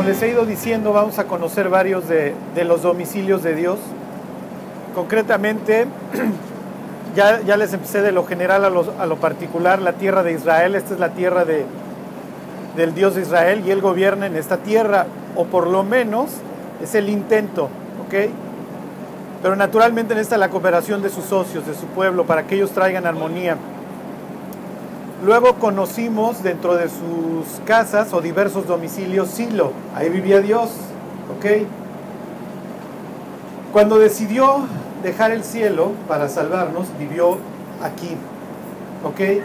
Como les he ido diciendo, vamos a conocer varios de, los domicilios de Dios. Concretamente, ya, les empecé de lo general a lo, particular, la tierra de Israel. Esta es la tierra de, del Dios de Israel y Él gobierna en esta tierra, o por lo menos es el intento, ¿ok? Pero naturalmente necesita la cooperación de sus socios, de su pueblo, para que ellos traigan armonía. Luego conocimos dentro de sus casas o diversos domicilios Silo, ahí vivía Dios, ¿ok? Cuando decidió dejar el cielo para salvarnos, vivió aquí, ¿ok?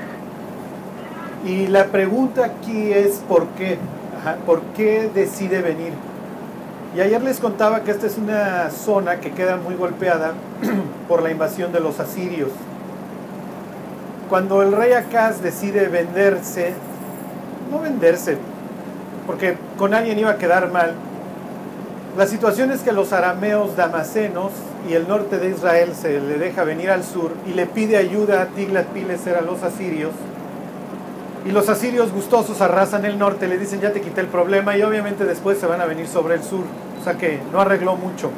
Y la pregunta aquí es ¿por qué? ¿Por qué decide venir? Y ayer les contaba que esta es una zona que queda muy golpeada por la invasión de los asirios. Cuando el rey Acaz decide venderse, no venderse, porque con alguien iba a quedar mal, la situación es que los arameos damasenos y el norte de Israel se le deja venir al sur y le pide ayuda a Tiglat-Pileser a los asirios. Y los asirios gustosos arrasan el norte, le dicen ya te quité el problema y obviamente después se van a venir sobre el sur. O sea que no arregló mucho.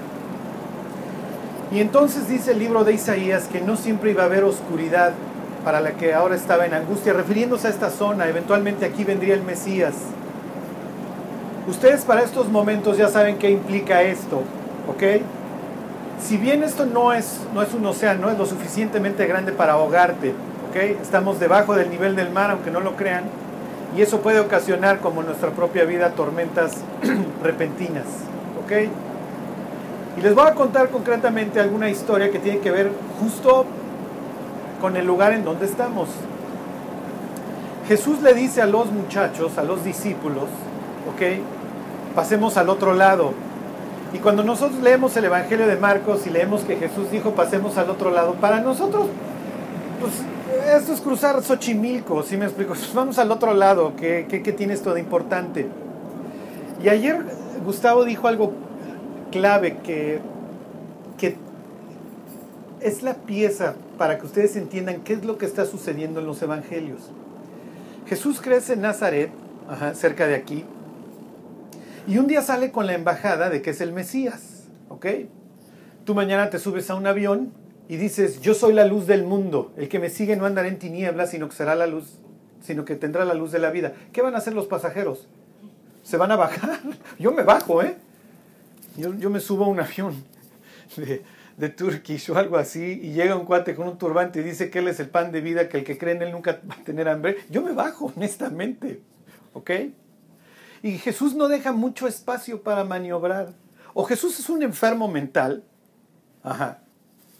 Y entonces dice el libro de Isaías que no siempre iba a haber oscuridad para la que ahora estaba en angustia, refiriéndose a esta zona, eventualmente aquí vendría el Mesías. Ustedes para estos momentos ya saben qué implica esto, ¿ok? Si bien esto no es, no es un océano, no es lo suficientemente grande para ahogarte, ¿ok? Estamos debajo del nivel del mar, aunque no lo crean, y eso puede ocasionar, como en nuestra propia vida, tormentas repentinas, ¿ok? Y les voy a contar concretamente alguna historia que tiene que ver justo con el lugar en donde estamos. Jesús le dice a los muchachos, a los discípulos, ok, pasemos al otro lado. Y cuando nosotros leemos el Evangelio de Marcos y leemos que Jesús dijo pasemos al otro lado, para nosotros, pues esto es cruzar Xochimilco, si me explico? Vamos al otro lado, ¿qué, qué, qué tiene esto de importante? Y ayer Gustavo dijo algo clave que, que es la pieza para que ustedes entiendan qué es lo que está sucediendo en los evangelios. Jesús crece en Nazaret, cerca de aquí, y un día sale con la embajada de que es el Mesías, ¿ok? Tú mañana te subes a un avión y dices, yo soy la luz del mundo, el que me sigue no andará en tinieblas, sino que será la luz, sino que tendrá la luz de la vida. ¿Qué van a hacer los pasajeros? ¿Se van a bajar? Yo me bajo, ¿eh? Yo, yo me subo a un avión de, de Turkish o algo así y llega un cuate con un turbante y dice que él es el pan de vida, que el que cree en él nunca va a tener hambre, yo me bajo, honestamente. ¿Ok? Y Jesús no deja mucho espacio para maniobrar. O Jesús es un enfermo mental. Ajá.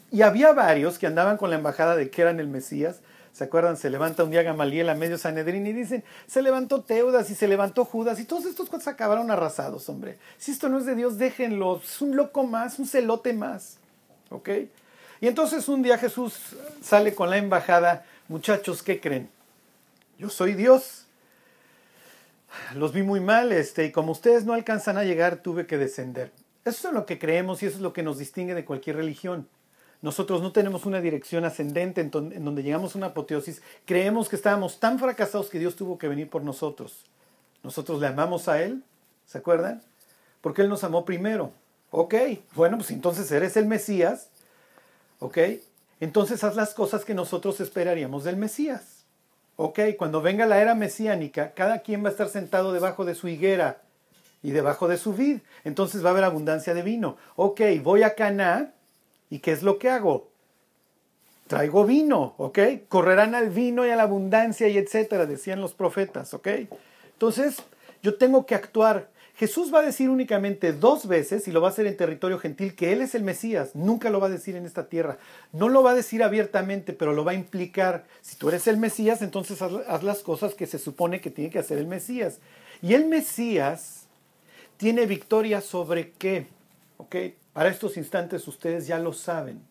Y había varios que andaban con la embajada de que eran el Mesías. ¿Se acuerdan? Se levanta un día Gamaliel a medio Sanedrín y dicen, se levantó Teudas y se levantó Judas y todos estos cuates acabaron arrasados, hombre. Si esto no es de Dios, déjenlo. Es un loco más, un celote más. ¿Ok? Y entonces un día Jesús sale con la embajada, muchachos, ¿qué creen? Yo soy Dios. Los vi muy mal, este, y como ustedes no alcanzan a llegar, tuve que descender. Eso es lo que creemos y eso es lo que nos distingue de cualquier religión. Nosotros no tenemos una dirección ascendente en, en donde llegamos a una apoteosis. Creemos que estábamos tan fracasados que Dios tuvo que venir por nosotros. Nosotros le amamos a Él, ¿se acuerdan? Porque Él nos amó primero. Ok, bueno, pues entonces eres el Mesías. Ok, entonces haz las cosas que nosotros esperaríamos del Mesías. Ok, cuando venga la era mesiánica, cada quien va a estar sentado debajo de su higuera y debajo de su vid. Entonces va a haber abundancia de vino. Ok, voy a Caná y ¿qué es lo que hago? Traigo vino, ¿ok? Correrán al vino y a la abundancia y etcétera, decían los profetas, ¿ok? Entonces, yo tengo que actuar Jesús va a decir únicamente dos veces, y lo va a hacer en territorio gentil, que Él es el Mesías. Nunca lo va a decir en esta tierra. No lo va a decir abiertamente, pero lo va a implicar. Si tú eres el Mesías, entonces haz, las cosas que se supone que tiene que hacer el Mesías. Y el Mesías tiene victoria sobre qué? ¿Ok? Para estos instantes ustedes ya lo saben.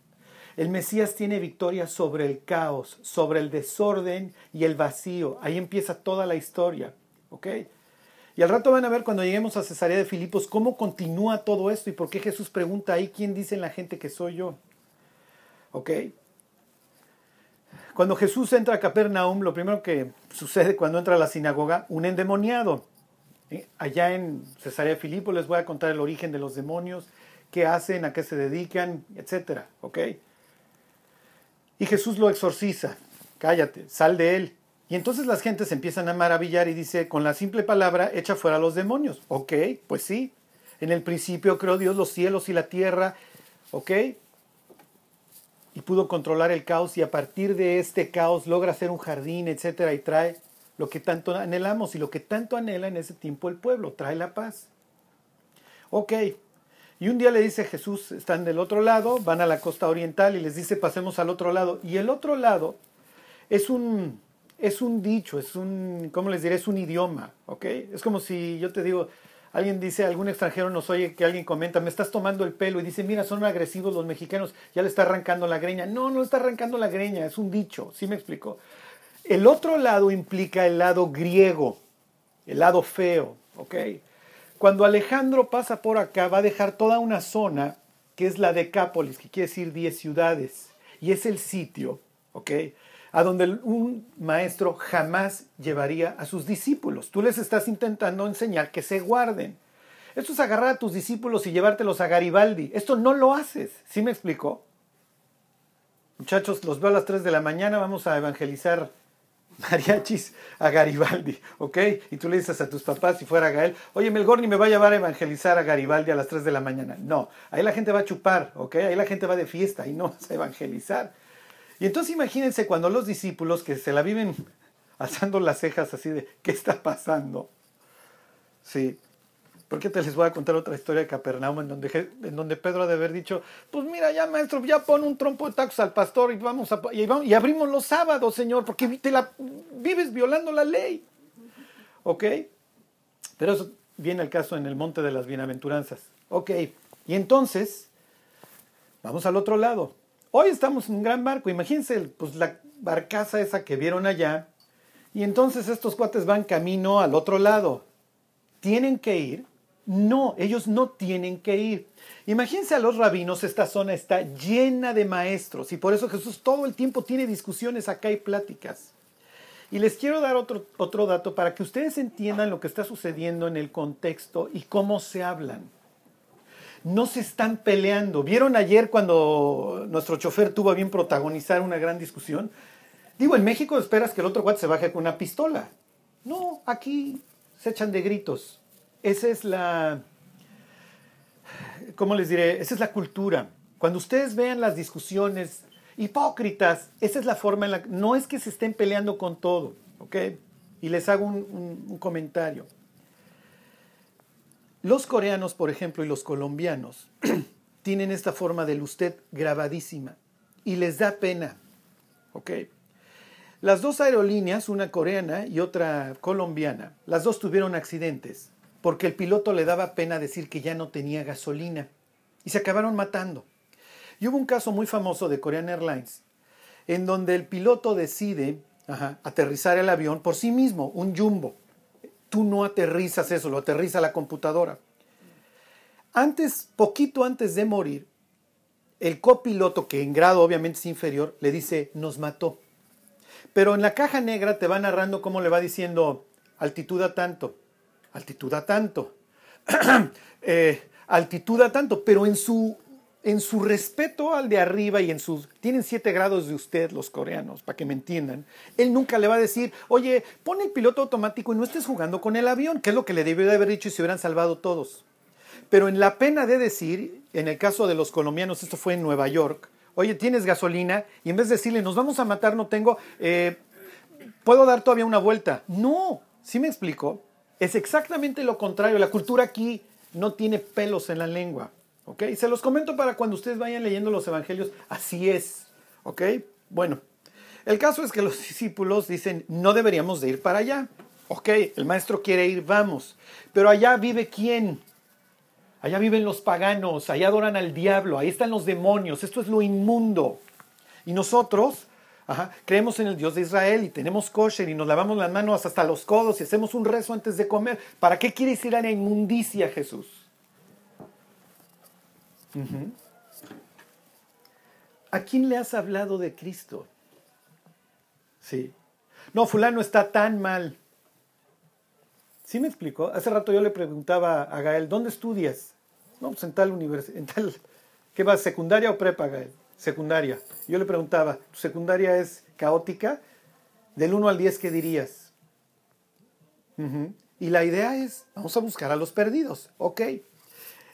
El Mesías tiene victoria sobre el caos, sobre el desorden y el vacío. Ahí empieza toda la historia. ¿Ok? Y al rato van a ver cuando lleguemos a Cesarea de Filipos cómo continúa todo esto y por qué Jesús pregunta ahí quién dice la gente que soy yo. ¿Ok? Cuando Jesús entra a Capernaum, lo primero que sucede cuando entra a la sinagoga, un endemoniado. Eh, allá en Cesarea Filipo les voy a contar el origen de los demonios, qué hacen, a qué se dedican, etcétera, ¿ok? Y Jesús lo exorciza, cállate, sal de él. Y entonces las gentes empiezan a maravillar y dice, con la simple palabra, echa fuera a los demonios. Ok, pues sí. En el principio creó Dios los cielos y la tierra. Ok. Y pudo controlar el caos y a partir de este caos logra hacer un jardín, etcétera, y trae lo que tanto anhelamos y lo que tanto anhela en ese tiempo el pueblo, trae la paz. Ok. Y un día le dice Jesús, están del otro lado, van a la costa oriental y les dice, pasemos al otro lado. Y el otro lado es un, es un dicho, es un, ¿cómo les diré? Es un idioma, ¿ok? Es como si yo te digo, alguien dice, algún extranjero nos oye que alguien comenta, me estás tomando el pelo y dice, mira, son agresivos los mexicanos, ya le está arrancando la greña. No, no está arrancando la greña, es un dicho, ¿sí me explico? El otro lado implica el lado griego, el lado feo, ¿ok? Cuando Alejandro pasa por acá, va a dejar toda una zona que es la Decápolis, que quiere decir 10 ciudades, y es el sitio, ¿ok? A donde un maestro jamás llevaría a sus discípulos. Tú les estás intentando enseñar que se guarden. Esto es agarrar a tus discípulos y llevártelos a Garibaldi. Esto no lo haces. ¿Sí me explicó? Muchachos, los veo a las 3 de la mañana, vamos a evangelizar mariachis a Garibaldi, ¿ok? Y tú le dices a tus papás, si fuera Gael, oye, Melgorni me va a llevar a evangelizar a Garibaldi a las 3 de la mañana. No, ahí la gente va a chupar, ¿ok? Ahí la gente va de fiesta y no vas a evangelizar. Y entonces imagínense cuando los discípulos que se la viven alzando las cejas así de, ¿qué está pasando? Sí. Porque te les voy a contar otra historia de Capernaum en donde, en donde Pedro ha de haber dicho, pues mira ya maestro, ya pon un trompo de tacos al pastor y vamos a, y, y abrimos los sábados, Señor, porque te la, vives violando la ley. ¿Ok? Pero eso viene el caso en el monte de las bienaventuranzas. Ok. Y entonces, vamos al otro lado. Hoy estamos en un gran barco, imagínense pues, la barcaza esa que vieron allá, y entonces estos cuates van camino al otro lado. ¿Tienen que ir? No, ellos no tienen que ir. Imagínense a los rabinos, esta zona está llena de maestros y por eso Jesús todo el tiempo tiene discusiones acá y pláticas. Y les quiero dar otro, otro dato para que ustedes entiendan lo que está sucediendo en el contexto y cómo se hablan no se están peleando. ¿Vieron ayer cuando nuestro chofer tuvo a bien protagonizar una gran discusión? Digo, en México esperas que el otro cuate se baje con una pistola. No, aquí se echan de gritos. Esa es la, ¿cómo les diré? Esa es la cultura. Cuando ustedes vean las discusiones hipócritas, esa es la forma en la no es que se estén peleando con todo, ¿ok? Y les hago un comentario. Los coreanos, por ejemplo, y los colombianos tienen esta forma del usted grabadísima y les da pena. ¿Ok? Las dos aerolíneas, una coreana y otra colombiana, las dos tuvieron accidentes porque el piloto le daba pena decir que ya no tenía gasolina y se acabaron matando. Y hubo un caso muy famoso de Korean Airlines en donde el piloto decide aterrizar el avión por sí mismo, un jumbo tú no aterrizas eso, lo aterriza la computadora. Antes, poquito antes de morir, el copiloto, que en grado obviamente es inferior, le dice, nos mató. Pero en la caja negra te va narrando cómo le va diciendo, altitud a tanto, altitud a tanto, eh, altitud a tanto, pero en su en su respeto al de arriba y en sus... Tienen siete grados de usted los coreanos, para que me entiendan. Él nunca le va a decir, oye, pon el piloto automático y no estés jugando con el avión, que es lo que le debió de haber dicho y se hubieran salvado todos. Pero en la pena de decir, en el caso de los colombianos, esto fue en Nueva York, oye, tienes gasolina y en vez de decirle, nos vamos a matar, no tengo, eh, ¿puedo dar todavía una vuelta? No, ¿sí me explico? Es exactamente lo contrario. La cultura aquí no tiene pelos en la lengua. ¿Ok? Se los comento para cuando ustedes vayan leyendo los evangelios. Así es. ¿Ok? Bueno, el caso es que los discípulos dicen, no deberíamos de ir para allá. Ok, el maestro quiere ir, vamos. Pero allá vive quién? Allá viven los paganos, allá adoran al diablo, ahí están los demonios, esto es lo inmundo. Y nosotros creemos en el Dios de Israel y tenemos kosher y nos lavamos las manos hasta los codos y hacemos un rezo antes de comer. ¿Para qué quieres ir a la inmundicia, Jesús? ¿A quién le has hablado de Cristo? Sí. No, fulano está tan mal. ¿Sí me explico? Hace rato yo le preguntaba a Gael, ¿dónde estudias? No, pues en tal universidad, en tal, ¿qué vas, secundaria o prepa, Gael? Secundaria. Yo le preguntaba, ¿tu secundaria es caótica? Del 1 al 10, ¿qué dirías? Y la idea es, vamos a buscar a los perdidos, ¿ok?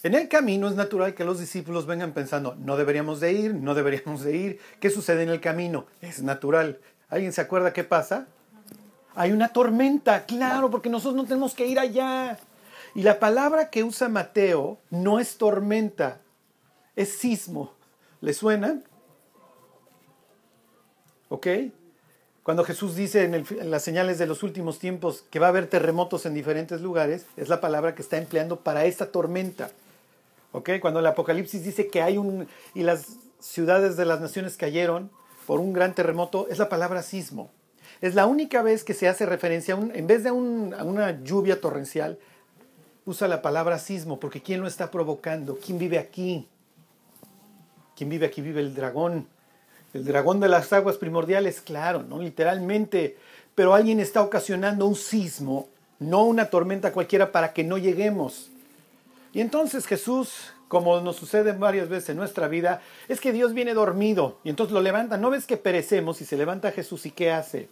En el camino es natural que los discípulos vengan pensando, no deberíamos de ir, no deberíamos de ir, ¿qué sucede en el camino? Es natural. ¿Alguien se acuerda qué pasa? Hay una tormenta, claro, porque nosotros no tenemos que ir allá. Y la palabra que usa Mateo no es tormenta, es sismo. ¿Le suena? ¿Ok? Cuando Jesús dice en, en, las señales de los últimos tiempos que va a haber terremotos en diferentes lugares, es la palabra que está empleando para esta tormenta. ¿Ok? Cuando el Apocalipsis dice que hay un... y las ciudades de las naciones cayeron por un gran terremoto, es la palabra sismo. Es la única vez que se hace referencia, a un, en vez de un, a una lluvia torrencial, usa la palabra sismo, porque ¿quién lo está provocando? ¿Quién vive aquí? ¿Quién vive aquí? Vive el dragón. El dragón de las aguas primordiales, claro, no literalmente, pero alguien está ocasionando un sismo, no una tormenta cualquiera para que no lleguemos. Y entonces Jesús, como nos sucede varias veces en nuestra vida, es que Dios viene dormido y entonces lo levanta. ¿No ves que perecemos y se levanta Jesús y qué hace?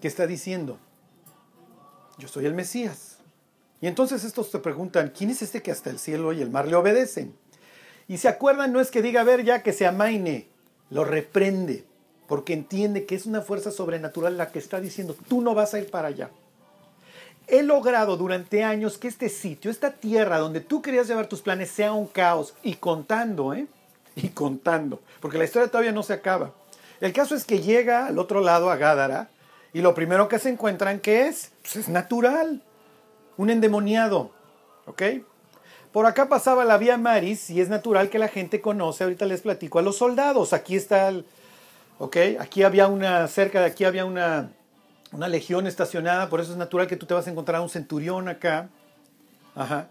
¿Qué está diciendo? Yo soy el Mesías. Y entonces estos te preguntan, ¿quién es este que hasta el cielo y el mar le obedecen? Y se acuerdan, no es que diga, a ver, ya que se amaine, lo reprende, porque entiende que es una fuerza sobrenatural la que está diciendo, tú no vas a ir para allá. He logrado durante años que este sitio, esta tierra donde tú querías llevar tus planes, sea un caos. Y contando, ¿eh? Y contando, porque la historia todavía no se acaba. El caso es que llega al otro lado, a Gádara, y lo primero que se encuentran, ¿qué es? Pues es natural, un endemoniado, ¿ok? Por acá pasaba la vía Maris y es natural que la gente conoce, ahorita les platico, a los soldados. Aquí está el, ¿ok? Aquí había una, cerca de aquí había una, una legión estacionada, por eso es natural que tú te vas a encontrar a un centurión acá. Ajá.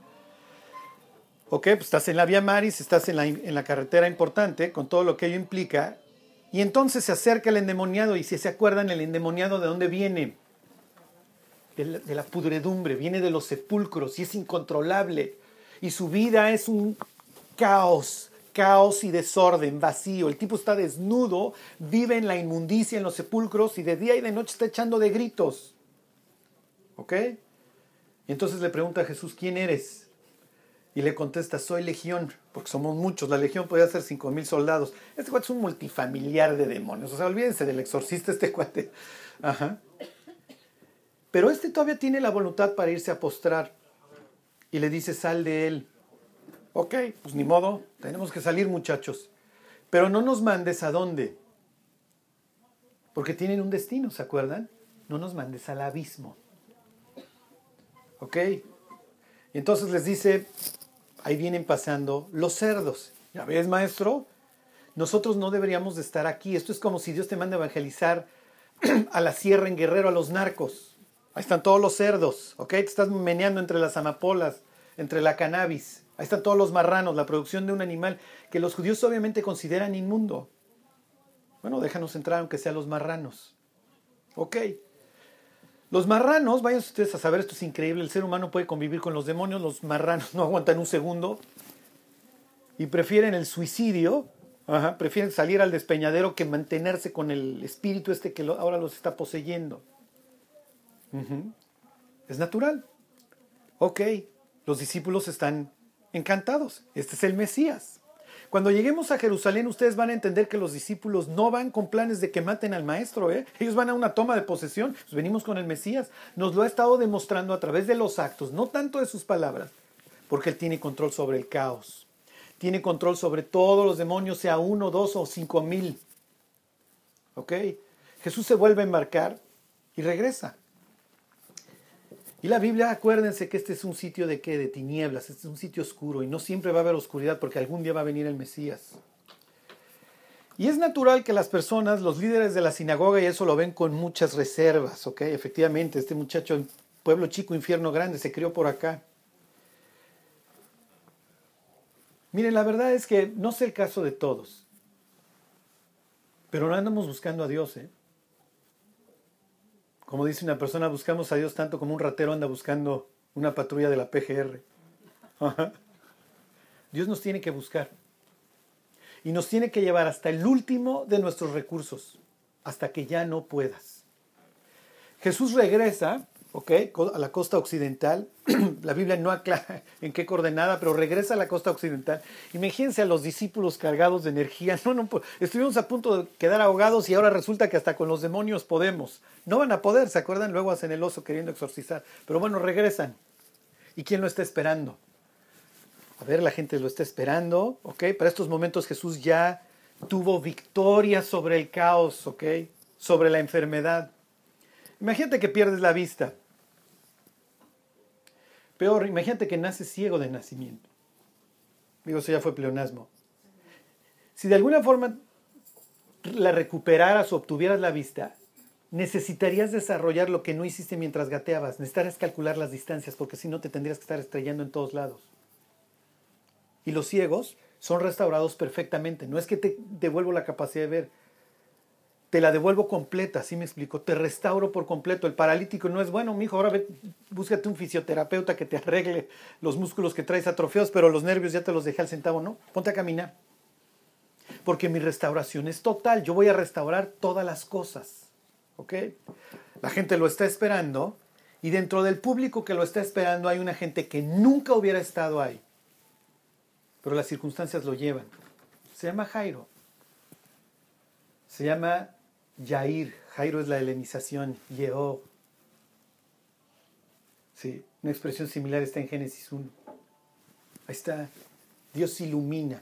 Ok, pues estás en la vía Maris, estás en la, en la carretera importante, con todo lo que ello implica. Y entonces se acerca el endemoniado, y si se acuerdan, el endemoniado de dónde viene? De la, de la pudredumbre, viene de los sepulcros y es incontrolable y su vida es un caos, caos y desorden, vacío. El tipo está desnudo, vive en la inmundicia, en los sepulcros y de día y de noche está echando de gritos. ¿Ok? Y entonces le pregunta a Jesús, ¿quién eres? Y le contesta, soy legión, porque somos muchos. La legión podía ser cinco mil soldados. Este cuate es un multifamiliar de demonios. O sea, olvídense del exorcista, este cuate. Ajá. Pero este todavía tiene la voluntad para irse a postrar y le dice, sal de él. Ok, pues ni modo, tenemos que salir muchachos. Pero no nos mandes a dónde. Porque tienen un destino, ¿se acuerdan? No nos mandes al abismo. ¿Ok? Y entonces les dice, ahí vienen pasando los cerdos. ¿Ya ves, maestro? Nosotros no deberíamos de estar aquí. Esto es como si Dios te manda a evangelizar a la sierra en Guerrero a los narcos. Ahí están todos los cerdos, ¿ok? Te estás meneando entre las amapolas, entre la cannabis. Ahí están todos los marranos, la producción de un animal que los judíos obviamente consideran inmundo. Bueno, déjanos entrar aunque sean los marranos. Ok. Los marranos, vayan ustedes a saber, esto es increíble, el ser humano puede convivir con los demonios, los marranos no aguantan un segundo y prefieren el suicidio, prefieren salir al despeñadero que mantenerse con el espíritu este que ahora los está poseyendo. Es natural. Ok, los discípulos están encantados. Este es el Mesías. Cuando lleguemos a Jerusalén, ustedes van a entender que los discípulos no van con planes de que maten al maestro, ¿eh? Ellos van a una toma de posesión. Pues venimos con el Mesías. Nos lo ha estado demostrando a través de los actos, no tanto de sus palabras, porque Él tiene control sobre el caos. Tiene control sobre todos los demonios, sea uno, dos o cinco mil. ¿Ok? Jesús se vuelve a embarcar y regresa. Y la Biblia, acuérdense que este es un sitio de qué? De tinieblas, este es un sitio oscuro y no siempre va a haber oscuridad porque algún día va a venir el Mesías. Y es natural que las personas, los líderes de la sinagoga, y eso lo ven con muchas reservas, ¿ok? Efectivamente, este muchacho, pueblo chico, infierno grande, se crió por acá. Miren, la verdad es que no sé el caso de todos, pero no andamos buscando a Dios, ¿eh? Como dice una persona, buscamos a Dios tanto como un ratero anda buscando una patrulla de la PGR. Dios nos tiene que buscar. Y nos tiene que llevar hasta el último de nuestros recursos, hasta que ya no puedas. Jesús regresa a la costa occidental. la Biblia no aclara en qué coordenada, pero regresa a la costa occidental. Imagínense a los discípulos cargados de energía. No, no, estuvimos a punto de quedar ahogados y ahora resulta que hasta con los demonios podemos. No van a poder, ¿se acuerdan? Luego hacen el oso queriendo exorcizar. Pero bueno, regresan. ¿Y quién lo está esperando? A ver, la gente lo está esperando, ¿ok? Para estos momentos Jesús ya tuvo victoria sobre el caos, ¿ok? Sobre la enfermedad. Imagínate que pierdes la vista. Peor, imagínate que naces ciego de nacimiento. Digo, eso ya fue pleonasmo. Si de alguna forma la recuperaras o obtuvieras la vista, necesitarías desarrollar lo que no hiciste mientras gateabas. Necesitarías calcular las distancias, porque si no te tendrías que estar estrellando en todos lados. Y los ciegos son restaurados perfectamente. No es que te devuelvo la capacidad de ver, te la devuelvo completa, así me explico, te restauro por completo. El paralítico no es bueno, mijo, ahora ve, búscate un fisioterapeuta que te arregle los músculos que traes atrofiados, pero los nervios ya te los dejé al centavo, no, ponte a caminar. Porque mi restauración es total, yo voy a restaurar todas las cosas, ¿ok? La gente lo está esperando y dentro del público que lo está esperando hay una gente que nunca hubiera estado ahí, pero las circunstancias lo llevan. Se llama Jairo. Se llama Yair, Jairo es la helenización, Yehó. Sí, una expresión similar está en Génesis 1. Ahí está, Dios ilumina.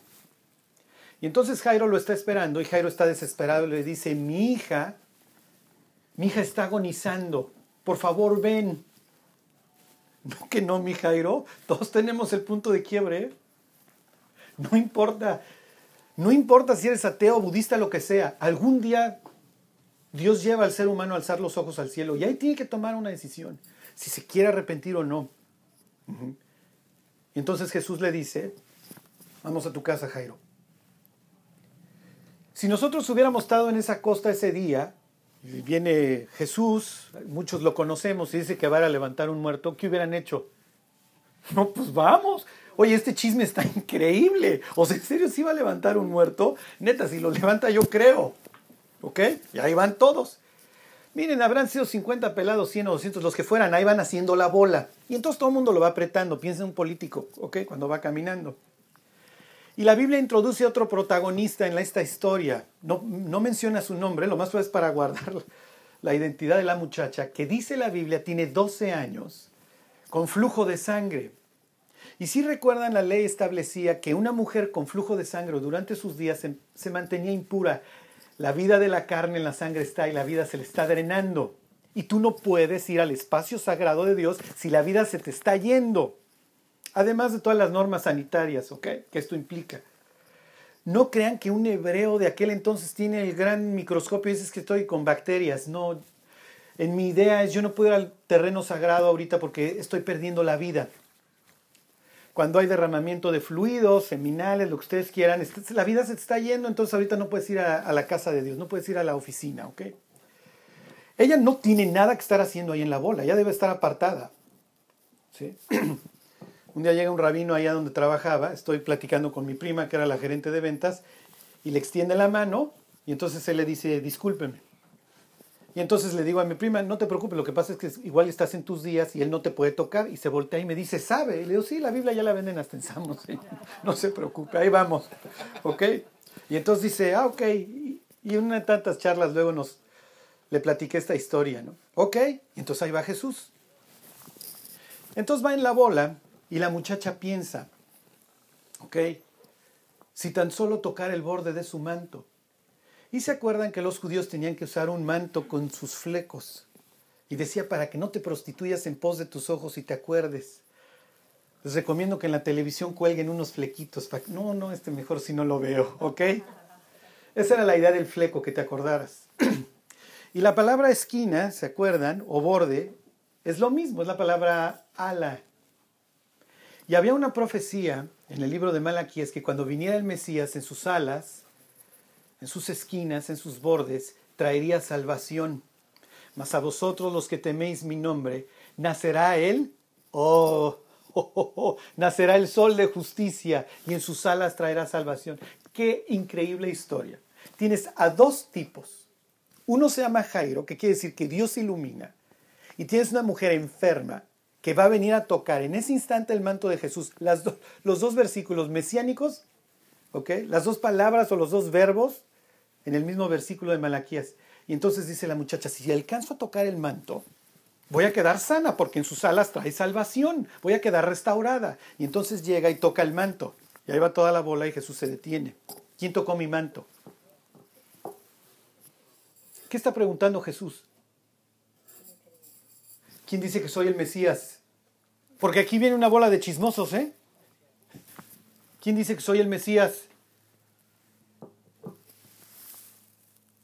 Y entonces Jairo lo está esperando y Jairo está desesperado y le dice, mi hija, mi hija está agonizando, por favor ven. No que no, mi Jairo, todos tenemos el punto de quiebre. No importa, no importa si eres ateo, budista, lo que sea, algún día Dios lleva al ser humano a alzar los ojos al cielo y ahí tiene que tomar una decisión, si se quiere arrepentir o no. entonces Jesús le dice, vamos a tu casa, Jairo. Si nosotros hubiéramos estado en esa costa ese día, y viene Jesús, muchos lo conocemos, y dice que va a levantar un muerto, ¿qué hubieran hecho? No, pues vamos. Oye, este chisme está increíble. O sea, ¿en serio sí va a levantar un muerto? Neta, si lo levanta yo creo. ¿Ok? Y ahí van todos. Miren, habrán sido 50 pelados, 100 o 200, los que fueran, ahí van haciendo la bola. Y entonces todo el mundo lo va apretando. Piensa en un político, ¿ok? Cuando va caminando. Y la Biblia introduce otro protagonista en esta historia. No, no menciona su nombre, lo más es para guardar la identidad de la muchacha, que dice la Biblia tiene 12 años, con flujo de sangre. Y si recuerdan, la ley establecía que una mujer con flujo de sangre durante sus días se, se mantenía impura la vida de la carne en la sangre está y la vida se le está drenando. Y tú no puedes ir al espacio sagrado de Dios si la vida se te está yendo. Además de todas las normas sanitarias, ¿ok? Que esto implica. No crean que un hebreo de aquel entonces tiene el gran microscopio y dices que estoy con bacterias. No. En mi idea es yo no puedo ir al terreno sagrado ahorita porque estoy perdiendo la vida cuando hay derramamiento de fluidos, seminales, lo que ustedes quieran, la vida se te está yendo, entonces ahorita no puedes ir a, la casa de Dios, no puedes ir a la oficina, ¿ok? Ella no tiene nada que estar haciendo ahí en la bola, ella debe estar apartada. un día llega un rabino allá donde trabajaba, estoy platicando con mi prima, que era la gerente de ventas, y le extiende la mano, y entonces él le dice, discúlpeme. Y entonces le digo a mi prima, no te preocupes, lo que pasa es que igual estás en tus días y él no te puede tocar. Y se voltea y me dice, ¿sabe? Y le digo, sí, la Biblia ya la venden hasta en Samos. No se preocupe, ahí vamos. ¿Ok? Y entonces dice, ah, ok. Y en una de tantas charlas luego nos le platiqué esta historia, ¿no? Ok. Y entonces ahí va Jesús. Entonces va en la bola y la muchacha piensa, ok, si tan solo tocar el borde de su manto. Y se acuerdan que los judíos tenían que usar un manto con sus flecos. Y decía, para que no te prostituyas en pos de tus ojos y te acuerdes. Les recomiendo que en la televisión cuelguen unos flequitos. No, no, este mejor si no lo veo, ¿ok? Esa era la idea del fleco, que te acordaras. y la palabra esquina, ¿se acuerdan? O borde, es lo mismo, es la palabra ala. Y había una profecía en el libro de Malaquías que cuando viniera el Mesías en sus alas, en sus esquinas, en sus bordes, traería salvación. mas a vosotros los que teméis mi nombre, nacerá él, oh, oh, oh, oh, nacerá el sol de justicia y en sus alas traerá salvación. Qué increíble historia. Tienes a dos tipos. Uno se llama Jairo, que quiere decir que Dios ilumina, y tienes una mujer enferma que va a venir a tocar en ese instante el manto de Jesús. Las los dos versículos mesiánicos, ¿ok? Las dos palabras o los dos verbos en el mismo versículo de Malaquías. Y entonces dice la muchacha, si alcanzo a tocar el manto, voy a quedar sana porque en sus alas trae salvación, voy a quedar restaurada. Y entonces llega y toca el manto. Y ahí va toda la bola y Jesús se detiene. ¿Quién tocó mi manto? ¿Qué está preguntando Jesús? ¿Quién dice que soy el Mesías? Porque aquí viene una bola de chismosos, ¿eh? ¿Quién dice que soy el Mesías?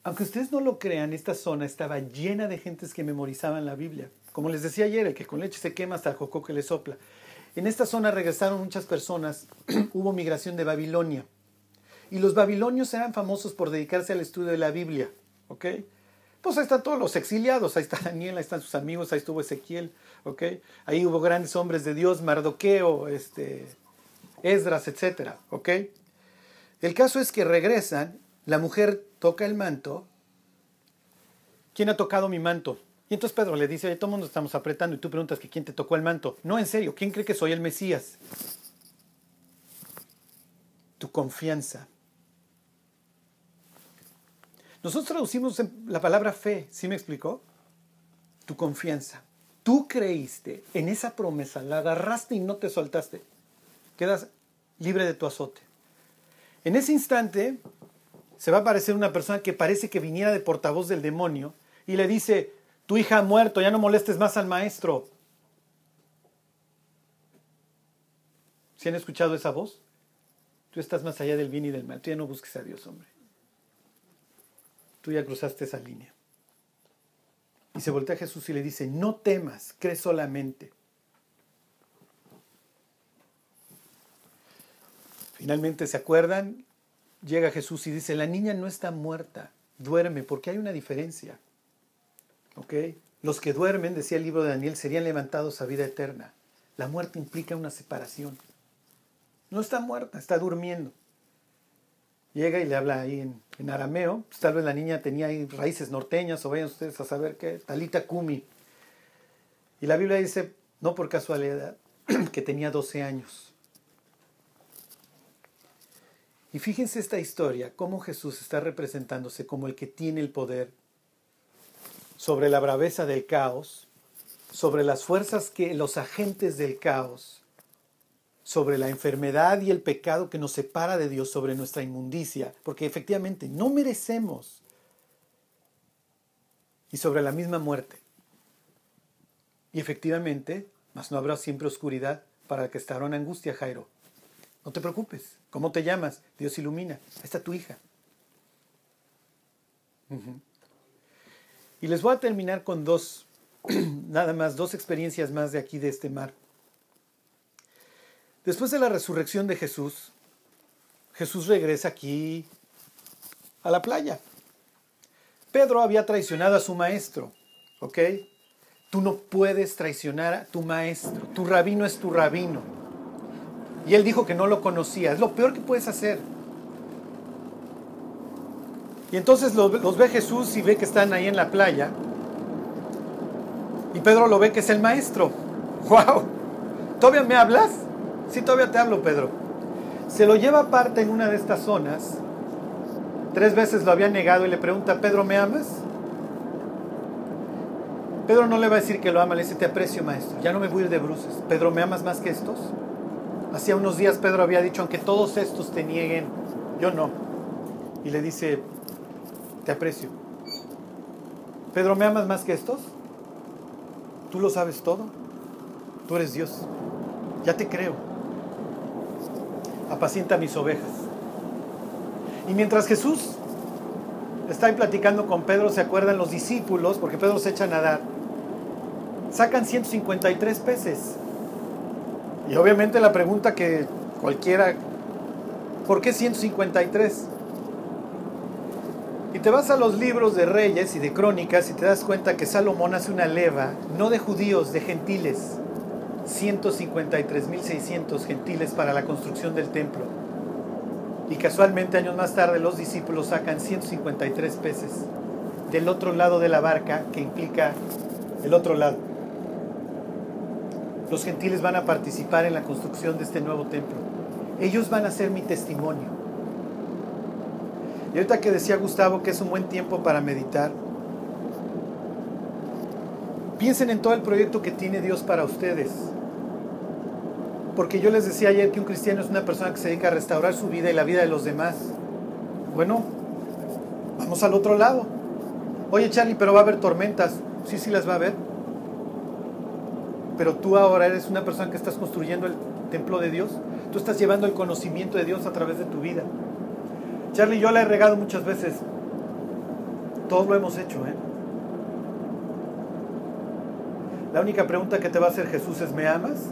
Aunque ustedes no lo crean, esta zona estaba llena de gentes que memorizaban la Biblia. Como les decía ayer, el que con leche se quema hasta el jocó que le sopla. En esta zona regresaron muchas personas, hubo migración de Babilonia. Y los babilonios eran famosos por dedicarse al estudio de la Biblia. ¿Ok? Pues ahí están todos los exiliados, ahí está Daniel, ahí están sus amigos, ahí estuvo Ezequiel, ¿ok? Ahí hubo grandes hombres de Dios, Mardoqueo, este, Esdras, etcétera, ¿ok? El caso es que regresan, la mujer toca el manto. ¿Quién ha tocado mi manto? Y entonces Pedro le dice, todo el mundo estamos apretando y tú preguntas que quién te tocó el manto. No, en serio, ¿quién cree que soy el Mesías? Tu confianza. Nosotros traducimos la palabra fe, ¿sí me explicó? Tu confianza. Tú creíste en esa promesa, la agarraste y no te soltaste. Quedas libre de tu azote. En ese instante se va a aparecer una persona que parece que viniera de portavoz del demonio y le dice, tu hija ha muerto, ya no molestes más al maestro. ¿Sí han escuchado esa voz? Tú estás más allá del bien y del mal, tú ya no busques a Dios, hombre tú ya cruzaste esa línea. Y se voltea a Jesús y le dice, no temas, cree solamente. Finalmente, ¿se acuerdan? Llega Jesús y dice, la niña no está muerta, duerme, porque hay una diferencia. ¿Ok? Los que duermen, decía el libro de Daniel, serían levantados a vida eterna. La muerte implica una separación. No está muerta, está durmiendo llega y le habla ahí en, arameo. Pues, tal vez la niña tenía raíces norteñas o vayan ustedes a saber qué, Talita Kumi. Y la Biblia dice, no por casualidad, que tenía 12 años. Y fíjense esta historia, cómo Jesús está representándose como el que tiene el poder sobre la braveza del caos, sobre las fuerzas que los agentes del caos sobre la enfermedad y el pecado que nos separa de Dios, sobre nuestra inmundicia, porque efectivamente no merecemos, y sobre la misma muerte. Y efectivamente, mas no habrá siempre oscuridad para que está en angustia, Jairo. No te preocupes. ¿Cómo te llamas? Dios ilumina. Está tu hija. Y les voy a terminar con dos, nada más, dos experiencias más de aquí, de este mar. Después de la resurrección de Jesús, Jesús regresa aquí a la playa. Pedro había traicionado a su maestro, ¿ok? Tú no puedes traicionar a tu maestro, tu rabino es tu rabino. Y él dijo que no lo conocía, es lo peor que puedes hacer. Y entonces los, ve Jesús y ve que están ahí en la playa. Y Pedro lo ve que es el maestro. ¡Wow! ¿Todavía me hablas? Sí, todavía te hablo, Pedro. Se lo lleva aparte en una de estas zonas. Tres veces lo había negado y le pregunta, Pedro, ¿me amas? Pedro no le va a decir que lo ama, le dice, te aprecio, maestro. Ya no me voy a ir de bruces. Pedro, ¿me amas más que estos? Hacía unos días Pedro había dicho, aunque todos estos te nieguen, yo no. Y le dice, te aprecio. Pedro, ¿me amas más que estos? Tú lo sabes todo. Tú eres Dios. Ya te creo apacienta mis ovejas. Y mientras Jesús está ahí platicando con Pedro, se acuerdan los discípulos, porque Pedro se echa a nadar, sacan 153 peces. Y obviamente la pregunta que cualquiera, ¿por qué 153? Y te vas a los libros de reyes y de crónicas y te das cuenta que Salomón hace una leva, no de judíos, de gentiles. 153.600 gentiles para la construcción del templo. Y casualmente años más tarde los discípulos sacan 153 peces del otro lado de la barca, que implica el otro lado. Los gentiles van a participar en la construcción de este nuevo templo. Ellos van a ser mi testimonio. Y ahorita que decía Gustavo que es un buen tiempo para meditar, piensen en todo el proyecto que tiene Dios para ustedes. Porque yo les decía ayer que un cristiano es una persona que se dedica a restaurar su vida y la vida de los demás. Bueno, vamos al otro lado. Oye Charlie, pero va a haber tormentas. Sí, sí las va a haber. Pero tú ahora eres una persona que estás construyendo el templo de Dios. Tú estás llevando el conocimiento de Dios a través de tu vida. Charlie, yo la he regado muchas veces. Todos lo hemos hecho, ¿eh? La única pregunta que te va a hacer Jesús es, ¿me amas?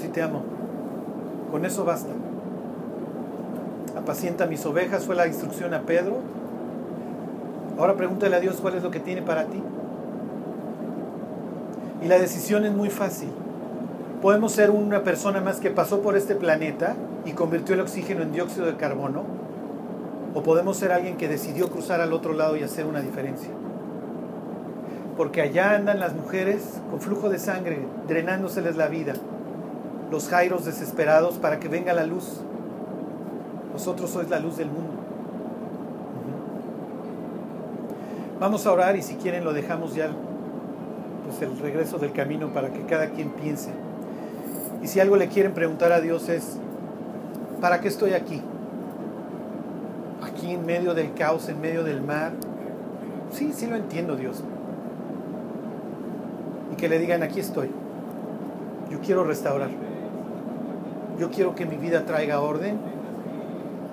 Sí te amo. Con eso basta. Apacienta mis ovejas fue la instrucción a Pedro. Ahora pregúntale a Dios cuál es lo que tiene para ti. Y la decisión es muy fácil. Podemos ser una persona más que pasó por este planeta y convirtió el oxígeno en dióxido de carbono o podemos ser alguien que decidió cruzar al otro lado y hacer una diferencia. Porque allá andan las mujeres con flujo de sangre, drenándoseles la vida. Los jairos desesperados para que venga la luz. Vosotros sois la luz del mundo. Vamos a orar y si quieren lo dejamos ya el regreso del camino para que cada quien piense. Y si algo le quieren preguntar a Dios es, ¿para qué estoy aquí? aquí en medio del caos, en medio del mar. Sí, sí lo entiendo, Dios. Y que le digan, aquí estoy. Yo quiero restaurar. Yo quiero que mi vida traiga orden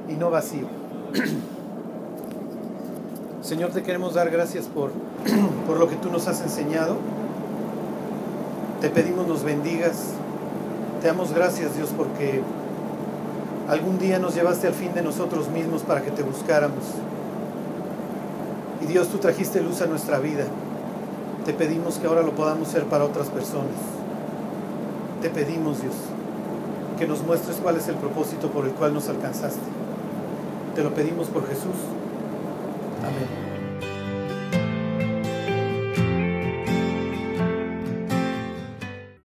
y no vacío. Señor, te queremos dar gracias por, por lo que tú nos has enseñado. Te pedimos nos bendigas. Te damos gracias, Dios, porque Algún día nos llevaste al fin de nosotros mismos para que te buscáramos. Y Dios, tú trajiste luz a nuestra vida. Te pedimos que ahora lo podamos ser para otras personas. Te pedimos, Dios, que nos muestres cuál es el propósito por el cual nos alcanzaste. Te lo pedimos por Jesús. Amén.